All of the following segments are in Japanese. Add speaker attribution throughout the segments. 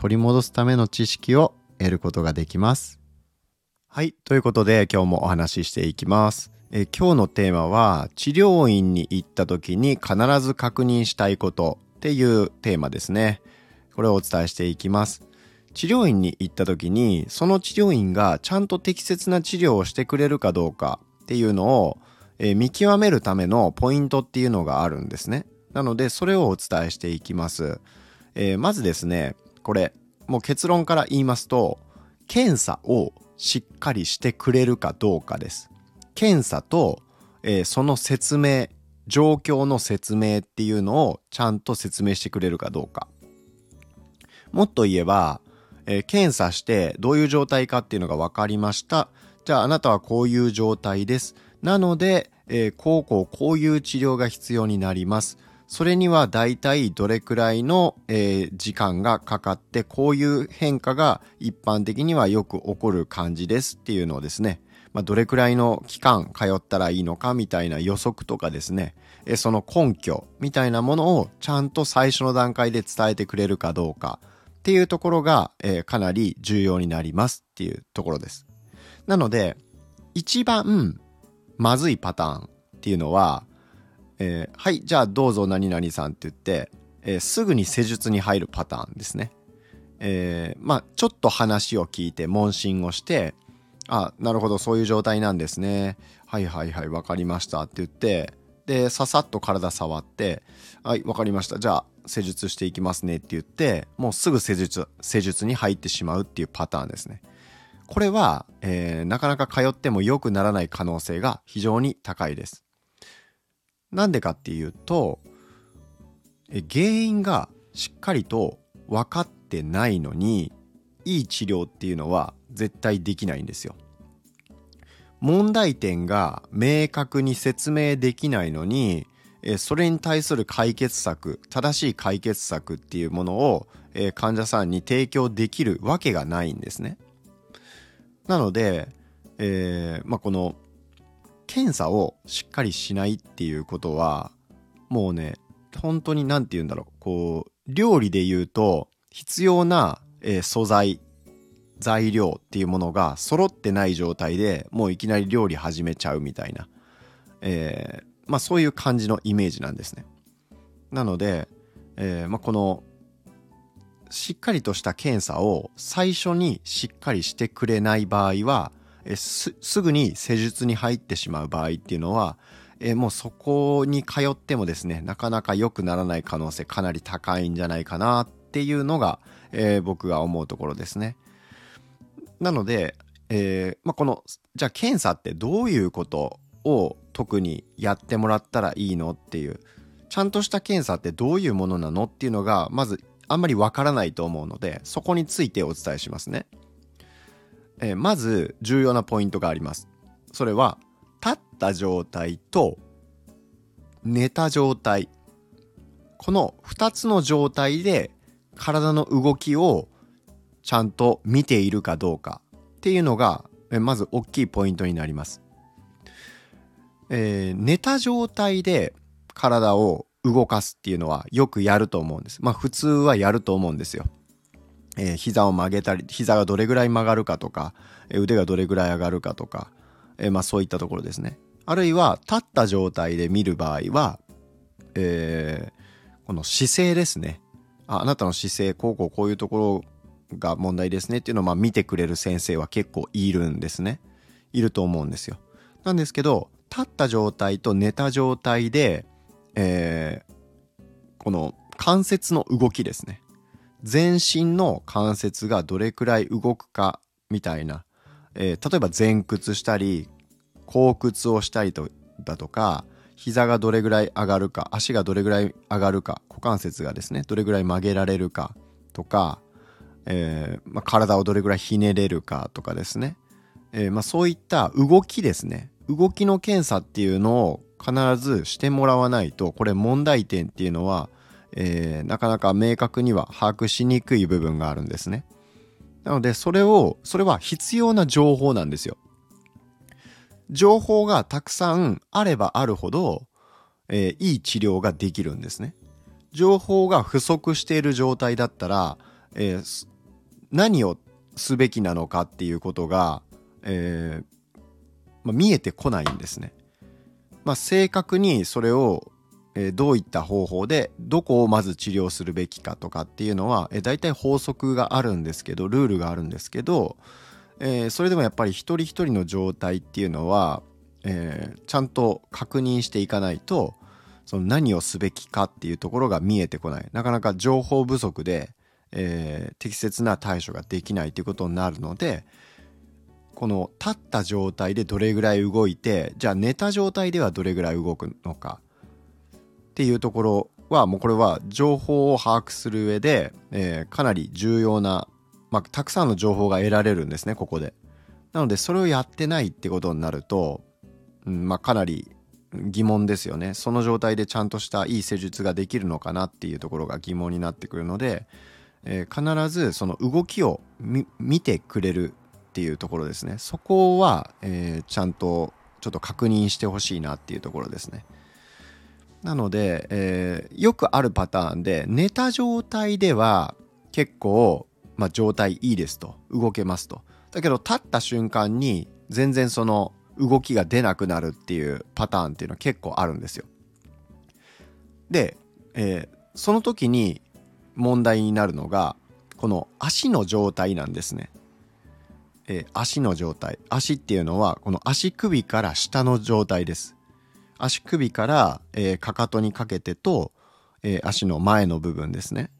Speaker 1: 取り戻すための知識を得ることができますはい。ということで今日もお話ししていきます。え今日のテーマは治療院に行った時に必ず確認したいことっていうテーマですね。これをお伝えしていきます。治療院に行った時にその治療院がちゃんと適切な治療をしてくれるかどうかっていうのを、え見極めるためのポイントっていうのがあるんですね。なのでそれをお伝えしていきます。えー、まずですね、これもう結論から言いますと検査をしっかりしてくれるかどうかです。検査と、えー、その説明、状況の説明っていうのをちゃんと説明してくれるかどうか。もっと言えば、えー、検査してどういう状態かっていうのが分かりました。じゃああなたはこういう状態です。なので、えー、こうこうこういう治療が必要になります。それには大体どれくらいの、えー、時間がかかってこういう変化が一般的にはよく起こる感じですっていうのをですね、まあ、どれくらいの期間通ったらいいのかみたいな予測とかですね、えー、その根拠みたいなものをちゃんと最初の段階で伝えてくれるかどうかっていうところが、えー、かなり重要になりますっていうところです。なので一番まずいパターンっていうのはえー、はい、じゃあどうぞ何々さんって言って、えー、すぐに施術に入るパターンですね。えー、まあ、ちょっと話を聞いて問診をして、あ、なるほど、そういう状態なんですね。はいはいはい、わかりましたって言って、で、ささっと体触って、はい、わかりました。じゃあ、施術していきますねって言って、もうすぐ施術、施術に入ってしまうっていうパターンですね。これは、えー、なかなか通っても良くならない可能性が非常に高いです。なんでかっていうと原因がしっかりと分かってないのにいい治療っていうのは絶対できないんですよ。問題点が明確に説明できないのにそれに対する解決策正しい解決策っていうものを患者さんに提供できるわけがないんですね。なので、えーまあ、この検査をしっかりしないっていうことはもうね本当に何て言うんだろうこう料理で言うと必要な、えー、素材材料っていうものが揃ってない状態でもういきなり料理始めちゃうみたいな、えー、まあそういう感じのイメージなんですね。なので、えー、まあ、このしっかりとした検査を最初にしっかりしてくれない場合はえすぐに施術に入ってしまう場合っていうのは、えもうそこに通ってもですねなかなか良くならない可能性かなり高いんじゃないかなっていうのが、えー、僕が思うところですね。なので、えー、まあ、このじゃあ検査ってどういうことを特にやってもらったらいいのっていうちゃんとした検査ってどういうものなのっていうのがまずあんまりわからないと思うのでそこについてお伝えしますね。えー、まず重要なポイントがあります。それは立った状態と寝た状態この2つの状態で体の動きをちゃんと見ているかどうかっていうのがまず大きいポイントになります。えー、寝た状態で体を動かすっていうのはよくやると思うんです。まあ普通はやると思うんですよ。えー、膝を曲げたり膝がどれぐらい曲がるかとか、え腕がどれぐらい上がるかとか、えー、まあ、そういったところですね。あるいは立った状態で見る場合は、え、この姿勢ですね。ああなたの姿勢こうこうこういうところが問題ですねっていうのをまあ見てくれる先生は結構いるんですね。いると思うんですよ。なんですけど立った状態と寝た状態で、え、この関節の動きですね。全身の関節がどれくらい動くかみたいな、えー、例えば前屈したり後屈をしたりとだとか膝がどれぐらい上がるか足がどれぐらい上がるか股関節がですねどれぐらい曲げられるかとかえーまあ、体をどれぐらいひねれるかとかですね、えーまあ、そういった動きですね。動きの検査っていうのを必ずしてもらわないとこれ問題点っていうのは、えー、なかなか明確には把握しにくい部分があるんですね。なのでそれをそれは必要な情報なんですよ。情報がたくさんあればあるほど、えー、いい治療ができるんですね。情報が不足している状態だったら、えー、何をすべきなのかっていうことが、えーまあ、見えてこないんですね。まあ、正確にそれを、えー、どういった方法でどこをまず治療するべきかとかっていうのは、えー、大体法則があるんですけどルールがあるんですけど、えー、それでもやっぱり一人一人の状態っていうのは、えー、ちゃんと確認していかないとその何をすべきかっていうところが見えてこない。なかなか情報不足で、えー、適切な対処ができないということになるのでこの立った状態でどれぐらい動いてじゃあ寝た状態ではどれぐらい動くのかっていうところはもうこれは情報を把握する上で、えー、かなり重要なまあ、たくさんの情報が得られるんですねここで。なのでそれをやってないってことになると、うんまあ、かなり疑問ですよねその状態でちゃんとしたいい施術ができるのかなっていうところが疑問になってくるので、えー、必ずその動きを見てくれるっていうところですねそこは、えー、ちゃんとちょっと確認してほしいなっていうところですね。なので、えー、よくあるパターンで寝た状態では結構まあ、状態いいですと。動けますと。だけど立った瞬間に全然その動きが出なくなるっていうパターンっていうのは結構あるんですよ。で、えー、その時に問題になるのがこの足の状態なんですね、えー、足の状態。足っていうのはこの足首から下の状態です。足首から、えー、かかとにかけてと、えー、足の前の部分ですね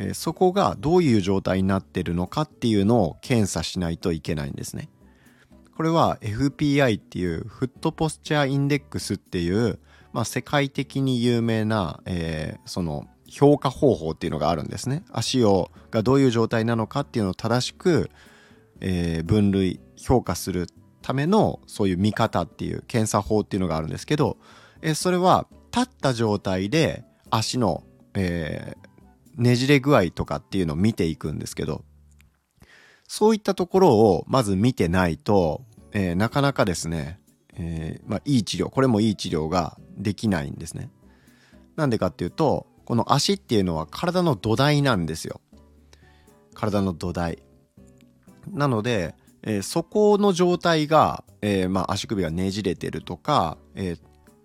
Speaker 1: えそこがどういう状態になってるのかっていうのを検査しないといけないんですね。これは FPI っていうフットポスチャーインデックスっていう、まあ、世界的に有名な、えー、その評価方法っていうのがあるんですね。足をがどういう状態なのかっていうのを正しく、えー、分類評価するためのそういう見方っていう検査法っていうのがあるんですけど、え、それは立った状態で足の、えー、ねじれ具合とかっていうのを見ていくんですけど、そういったところをまず見てないと、えー、なかなかですね、えー、まあ、いい治療、これもいい治療ができないんですね。なんでかっていうと、この足っていうのは体の土台なんですよ。体の土台。なので、えー、そこの状態が、えまあ、足首がねじれてるとか、え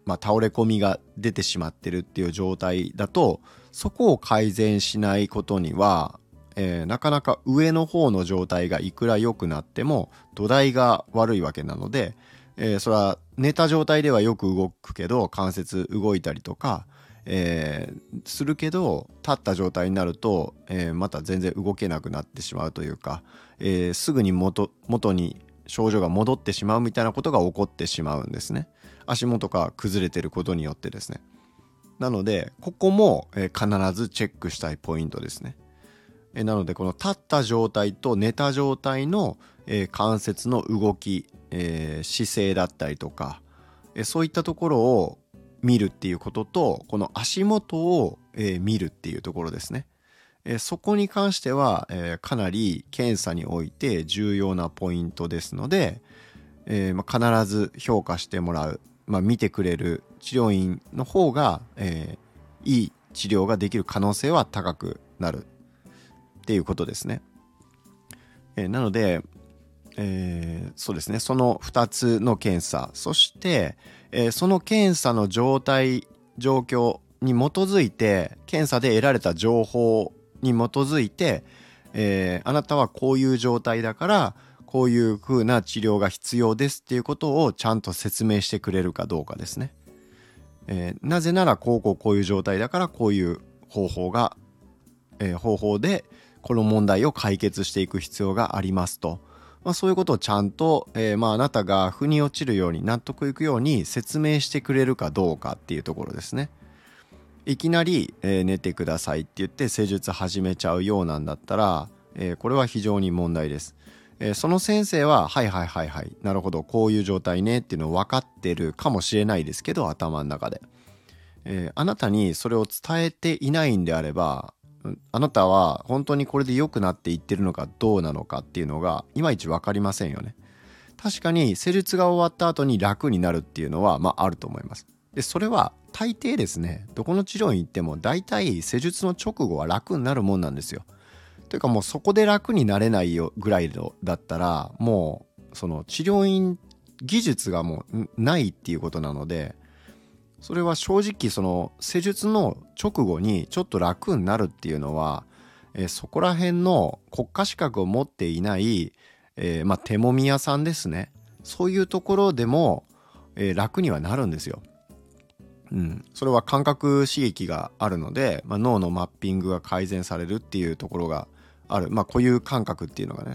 Speaker 1: まあ、倒れ込みが出てしまってるっていう状態だと、そこを改善しないことには、えー、なかなか上の方の状態がいくら良くなっても土台が悪いわけなので、えー、それは寝た状態ではよく動くけど関節動いたりとか、えー、するけど立った状態になると、えまた全然動けなくなってしまうというか、えすぐに元元に症状が戻ってしまうみたいなことが起こってしまうんですね足元が崩れてることによってですねなのでここも、え必ずチェックしたいポイントですね。えなのでこの立った状態と寝た状態の、え関節の動き、え姿勢だったりとか、えそういったところを見るっていうこととこの足元を、え見るっていうところですね。えそこに関しては、えかなり検査において重要なポイントですので、えまあ、必ず評価してもらうまあ、見てくれる治療院の方が、えー、いい治療ができる可能性は高くなるっていうことですね。えー、なので、えー、そうですねその2つの検査そして、えー、その検査の状態状況に基づいて検査で得られた情報に基づいて、えー、あなたはこういう状態だからこういう風な治療が必要ですっていうことをちゃんと説明してくれるかどうかですね。えー、なぜならこうこうこういう状態だからこういう方法が、えー、方法でこの問題を解決していく必要がありますと。まあ、そういうことをちゃんと、えー、まあ、あなたが腑に落ちるように納得いくように説明してくれるかどうかっていうところですね。いきなり、えー、寝てくださいって言って施術始めちゃうようなんだったら、えー、これは非常に問題です。えー、その先生は、はいはいはいはい、なるほど、こういう状態ねっていうのを分かってるかもしれないですけど、頭の中で。えー、あなたにそれを伝えていないんであれば、あなたは本当にこれで良くなっていってるのかどうなのかっていうのがいまいち分かりませんよね。確かに施術が終わった後に楽になるっていうのはまああると思います。でそれは大抵ですねどこの治療院行っても大体施術の直後は楽になるもんなんですよ。というかもうそこで楽になれないよぐらいだったらもうその治療院技術がもうないっていうことなのでそれは正直その施術の直後にちょっと楽になるっていうのは、えー、そこら辺の国家資格を持っていない、えー、まあ、手もみ屋さんですね。そういうところでも、えー、楽にはなるんですよ。うん、それは感覚刺激があるので、まあ、脳のマッピングが改善されるっていうところがある、まあ、固有感覚っていうのがね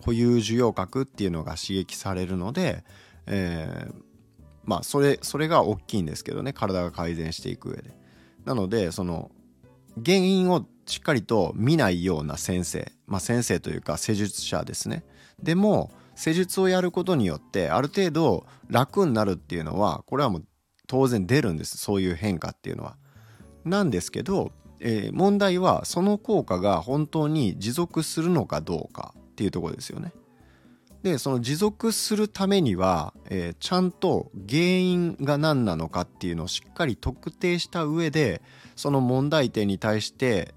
Speaker 1: 固有受容覚っていうのが刺激されるので、えー、まあそれそれが大きいんですけどね体が改善していく上で。なのでその原因をしっかりと見ないような先生、まあ、先生というか施術者ですねでも施術をやることによってある程度楽になるっていうのはこれはもう当然出るんですそういう変化っていうのは。なんですけど、えー、問題はその効果が本当に持続するのかどうかっていうとこですよね。でその持続するためには、えー、ちゃんと原因が何なのかっていうのをしっかり特定した上でその問題点に対して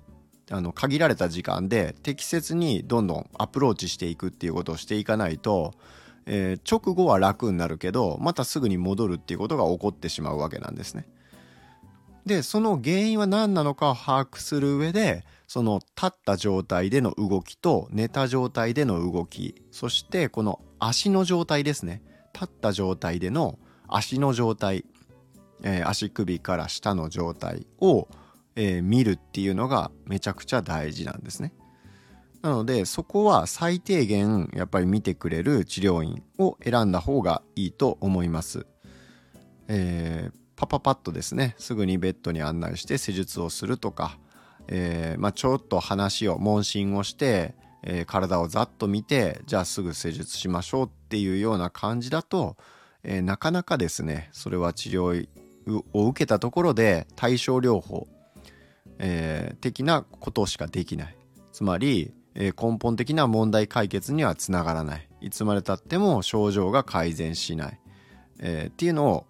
Speaker 1: あの限られた時間で適切にどんどんアプローチしていくっていうことをしていかないとえー、直後は楽になるけどまたすぐに戻るっていうことが起こってしまうわけなんですね。でその原因は何なのかを把握する上でその立った状態での動きと寝た状態での動きそしてこの足の状態ですね立った状態での足の状態、えー、足首から下の状態を、えー、見るっていうのがめちゃくちゃ大事なんですね。なのでそこは最低限やっぱり見てくれる治療院を選んだ方がいいと思います。えー、パパパッとですねすぐにベッドに案内して施術をするとか、えー、まあ、ちょっと話を問診をして、えー、体をざっと見てじゃあすぐ施術しましょうっていうような感じだと、えなかなかですねそれは治療を受けたところで対症療法、え的なことしかできない。つまりえ根本的な問題解決にはつながらないいつまでたっても症状が改善しない、え、っていうのを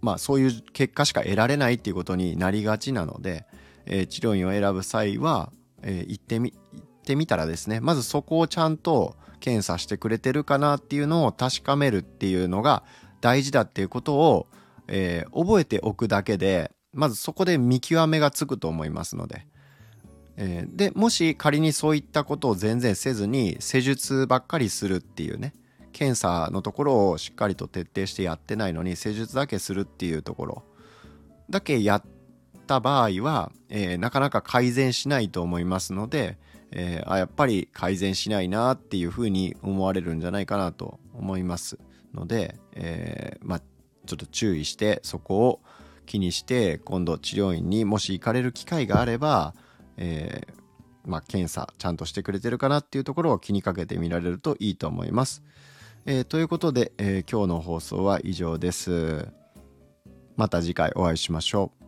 Speaker 1: まあそういう結果しか得られないっていうことになりがちなので、えー、治療院を選ぶ際は、えー、行ってみ行ってみたらですねまずそこをちゃんと検査してくれてるかなっていうのを確かめるっていうのが大事だっていうことを、えー、覚えておくだけでまずそこで見極めがつくと思いますので、えー、でもし仮にそういったことを全然せずに施術ばっかりするっていうね検査のところをしっかりと徹底してやってないのに施術だけするっていうところだけやった場合は、えー、なかなか改善しないと思いますので、えー、あやっぱり改善しないなっていうふうに思われるんじゃないかなと思いますので、えまあ、ちょっと注意してそこを気にして今度治療院にもし行かれる機会があればえー、まあ、検査ちゃんとしてくれてるかなっていうところを気にかけてみられるといいと思います。えー、ということで、えー、今日の放送は以上です。また次回お会いしましょう。